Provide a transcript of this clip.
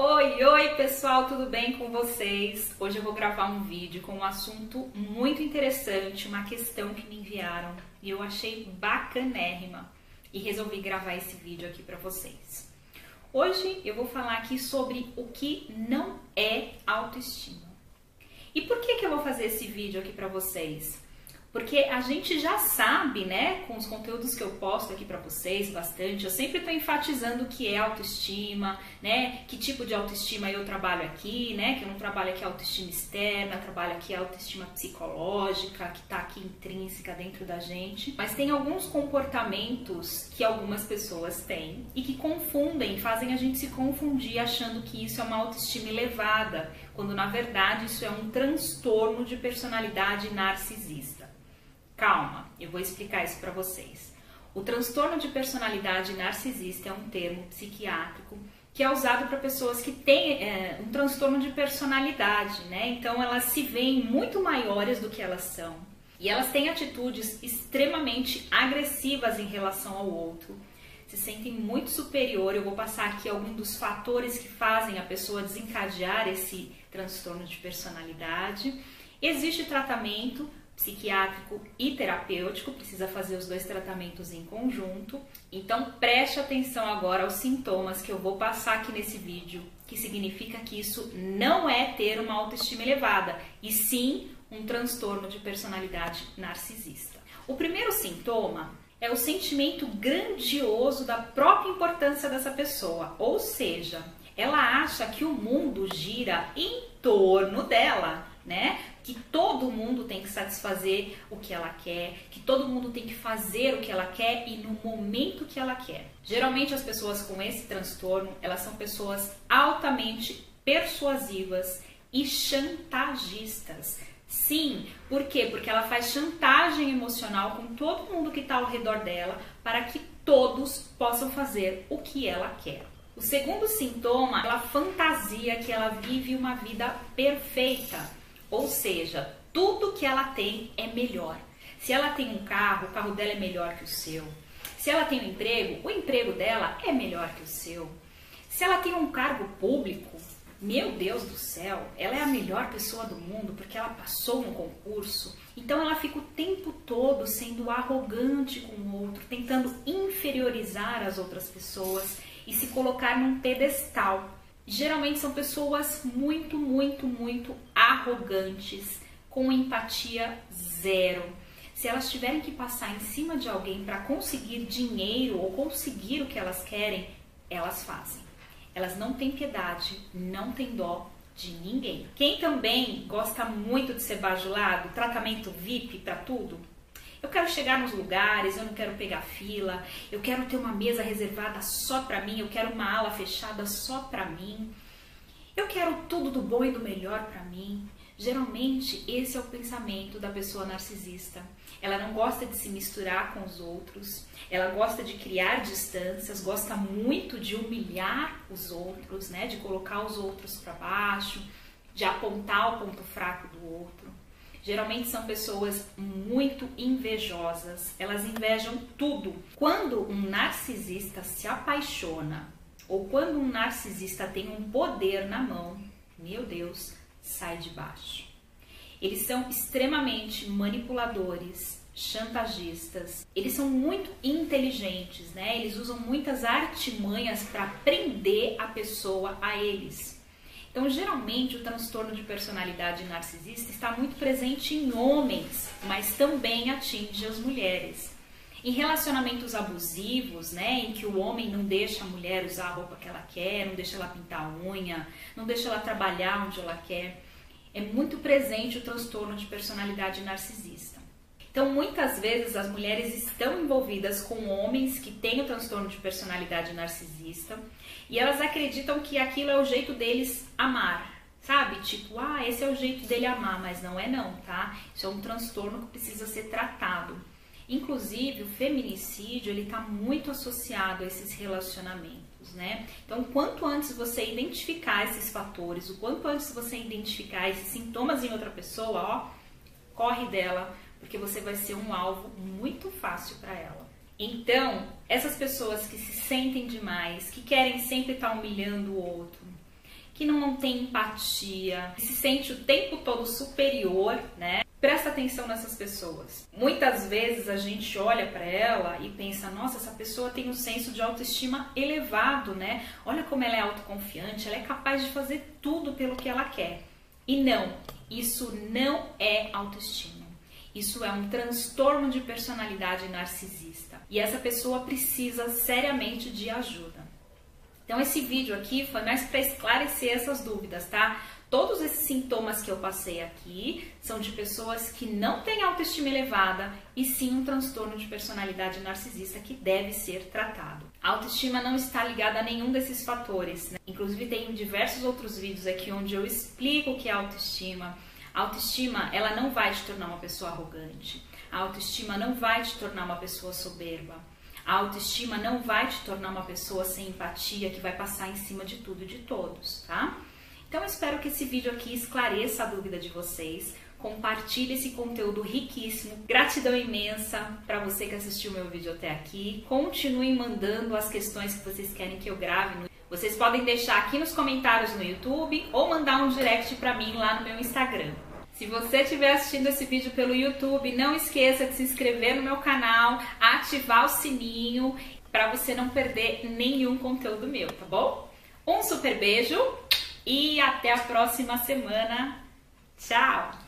Oi, oi pessoal, tudo bem com vocês? Hoje eu vou gravar um vídeo com um assunto muito interessante, uma questão que me enviaram e eu achei bacanérrima e resolvi gravar esse vídeo aqui para vocês. Hoje eu vou falar aqui sobre o que não é autoestima. E por que, que eu vou fazer esse vídeo aqui para vocês? Porque a gente já sabe, né, com os conteúdos que eu posto aqui para vocês bastante, eu sempre estou enfatizando o que é autoestima, né, que tipo de autoestima eu trabalho aqui, né, que eu não trabalho aqui autoestima externa, trabalho aqui autoestima psicológica, que está aqui intrínseca dentro da gente. Mas tem alguns comportamentos que algumas pessoas têm e que confundem, fazem a gente se confundir achando que isso é uma autoestima elevada, quando na verdade isso é um transtorno de personalidade narcisista. Calma, eu vou explicar isso para vocês. O transtorno de personalidade narcisista é um termo psiquiátrico que é usado para pessoas que têm é, um transtorno de personalidade, né? Então elas se veem muito maiores do que elas são e elas têm atitudes extremamente agressivas em relação ao outro, se sentem muito superior. Eu vou passar aqui alguns dos fatores que fazem a pessoa desencadear esse transtorno de personalidade. Existe tratamento, psiquiátrico e terapêutico, precisa fazer os dois tratamentos em conjunto. Então preste atenção agora aos sintomas que eu vou passar aqui nesse vídeo, que significa que isso não é ter uma autoestima elevada, e sim um transtorno de personalidade narcisista. O primeiro sintoma é o sentimento grandioso da própria importância dessa pessoa, ou seja, ela acha que o mundo gira em torno dela, né? Que todo mundo tem que satisfazer o que ela quer, que todo mundo tem que fazer o que ela quer e no momento que ela quer. Geralmente as pessoas com esse transtorno, elas são pessoas altamente persuasivas e chantagistas. Sim, por quê? Porque ela faz chantagem emocional com todo mundo que está ao redor dela para que todos possam fazer o que ela quer. O segundo sintoma, ela fantasia que ela vive uma vida perfeita, ou seja, tudo que ela tem é melhor. Se ela tem um carro, o carro dela é melhor que o seu. Se ela tem um emprego, o emprego dela é melhor que o seu. Se ela tem um cargo público, meu Deus do céu, ela é a melhor pessoa do mundo porque ela passou no concurso. Então ela fica o tempo todo sendo arrogante com o outro, tentando inferiorizar as outras pessoas e se colocar num pedestal. Geralmente são pessoas muito, muito, muito arrogantes, com empatia zero. Se elas tiverem que passar em cima de alguém para conseguir dinheiro ou conseguir o que elas querem, elas fazem. Elas não têm piedade, não têm dó de ninguém. Quem também gosta muito de ser bajulado, tratamento VIP para tudo, eu quero chegar nos lugares, eu não quero pegar fila, eu quero ter uma mesa reservada só para mim, eu quero uma ala fechada só para mim. Eu quero tudo do bom e do melhor para mim. Geralmente, esse é o pensamento da pessoa narcisista. Ela não gosta de se misturar com os outros, ela gosta de criar distâncias, gosta muito de humilhar os outros, né, de colocar os outros para baixo, de apontar o ponto fraco do outro. Geralmente são pessoas muito invejosas, elas invejam tudo. Quando um narcisista se apaixona ou quando um narcisista tem um poder na mão, meu Deus, sai de baixo. Eles são extremamente manipuladores, chantagistas. Eles são muito inteligentes, né? Eles usam muitas artimanhas para prender a pessoa a eles. Então, geralmente, o transtorno de personalidade narcisista está muito presente em homens, mas também atinge as mulheres. Em relacionamentos abusivos, né, em que o homem não deixa a mulher usar a roupa que ela quer, não deixa ela pintar a unha, não deixa ela trabalhar onde ela quer, é muito presente o transtorno de personalidade narcisista. Então, muitas vezes as mulheres estão envolvidas com homens que têm o transtorno de personalidade narcisista e elas acreditam que aquilo é o jeito deles amar, sabe? Tipo, ah, esse é o jeito dele amar, mas não é não, tá? Isso é um transtorno que precisa ser tratado. Inclusive, o feminicídio, ele está muito associado a esses relacionamentos, né? Então, quanto antes você identificar esses fatores, o quanto antes você identificar esses sintomas em outra pessoa, ó, corre dela, porque você vai ser um alvo muito fácil para ela. Então, essas pessoas que se sentem demais, que querem sempre estar tá humilhando o outro, que não tem empatia, que se sente o tempo todo superior, né? Presta atenção nessas pessoas. Muitas vezes a gente olha para ela e pensa: nossa, essa pessoa tem um senso de autoestima elevado, né? Olha como ela é autoconfiante, ela é capaz de fazer tudo pelo que ela quer. E não, isso não é autoestima. Isso é um transtorno de personalidade narcisista. E essa pessoa precisa seriamente de ajuda. Então esse vídeo aqui foi mais para esclarecer essas dúvidas, tá? Todos esses sintomas que eu passei aqui são de pessoas que não têm autoestima elevada e sim um transtorno de personalidade narcisista que deve ser tratado. A autoestima não está ligada a nenhum desses fatores. Né? Inclusive tem diversos outros vídeos aqui onde eu explico o que é autoestima. A autoestima ela não vai te tornar uma pessoa arrogante. A autoestima não vai te tornar uma pessoa soberba. A autoestima não vai te tornar uma pessoa sem empatia que vai passar em cima de tudo e de todos, tá? Então espero que esse vídeo aqui esclareça a dúvida de vocês. Compartilhe esse conteúdo riquíssimo. Gratidão imensa para você que assistiu meu vídeo até aqui. Continuem mandando as questões que vocês querem que eu grave. Vocês podem deixar aqui nos comentários no YouTube ou mandar um direct para mim lá no meu Instagram. Se você estiver assistindo esse vídeo pelo YouTube, não esqueça de se inscrever no meu canal, ativar o sininho para você não perder nenhum conteúdo meu, tá bom? Um super beijo e até a próxima semana. Tchau!